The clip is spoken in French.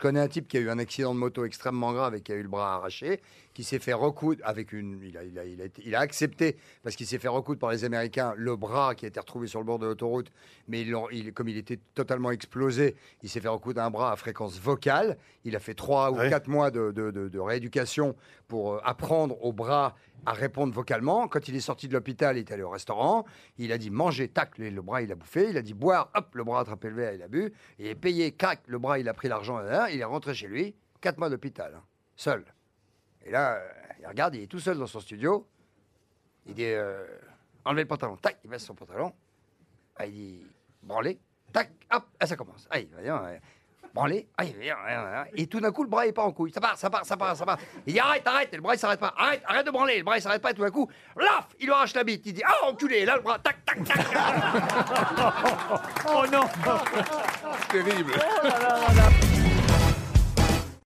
je connais un type qui a eu un accident de moto extrêmement grave et qui a eu le bras arraché, qui s'est fait recoudre avec une. Il a, il a- il a été- il a accepté, parce qu'il s'est fait recoudre par les Américains, le bras qui a été retrouvé sur le bord de l'autoroute. Mais il- comme il était totalement explosé, il s'est fait recoudre un bras à fréquence vocale. Il a fait trois ou Ouais. quatre mois de, de- de- de rééducation pour euh, apprendre au bras à répondre vocalement. Quand il est sorti de l'hôpital, il est allé au restaurant. Il a dit manger, tac, le, bras il a bouffé. Il a dit boire, hop, le bras a attrapé le verre, il a bu. Il est payé, crac, le bras il a pris l'argent, il est rentré chez lui. Quatre mois d'hôpital, hein, seul. Et là, il regarde, il est tout seul dans son studio. Il dit euh, enlevez le pantalon, tac, il baisse son pantalon. Ah, il dit branlez, tac, hop, ah, ça commence. Ah, il va dire, ouais. et tout d'un coup, le bras il part en couille. Ça part, ça part, ça part, ça part. Il dit arrête, arrête, et le bras il s'arrête pas. Arrête, arrête de branler, le bras il s'arrête pas, et tout d'un coup, laf, il lui arrache la bite. Il dit ah, enculé, et là le bras, tac, tac, tac. Oh non Terrible.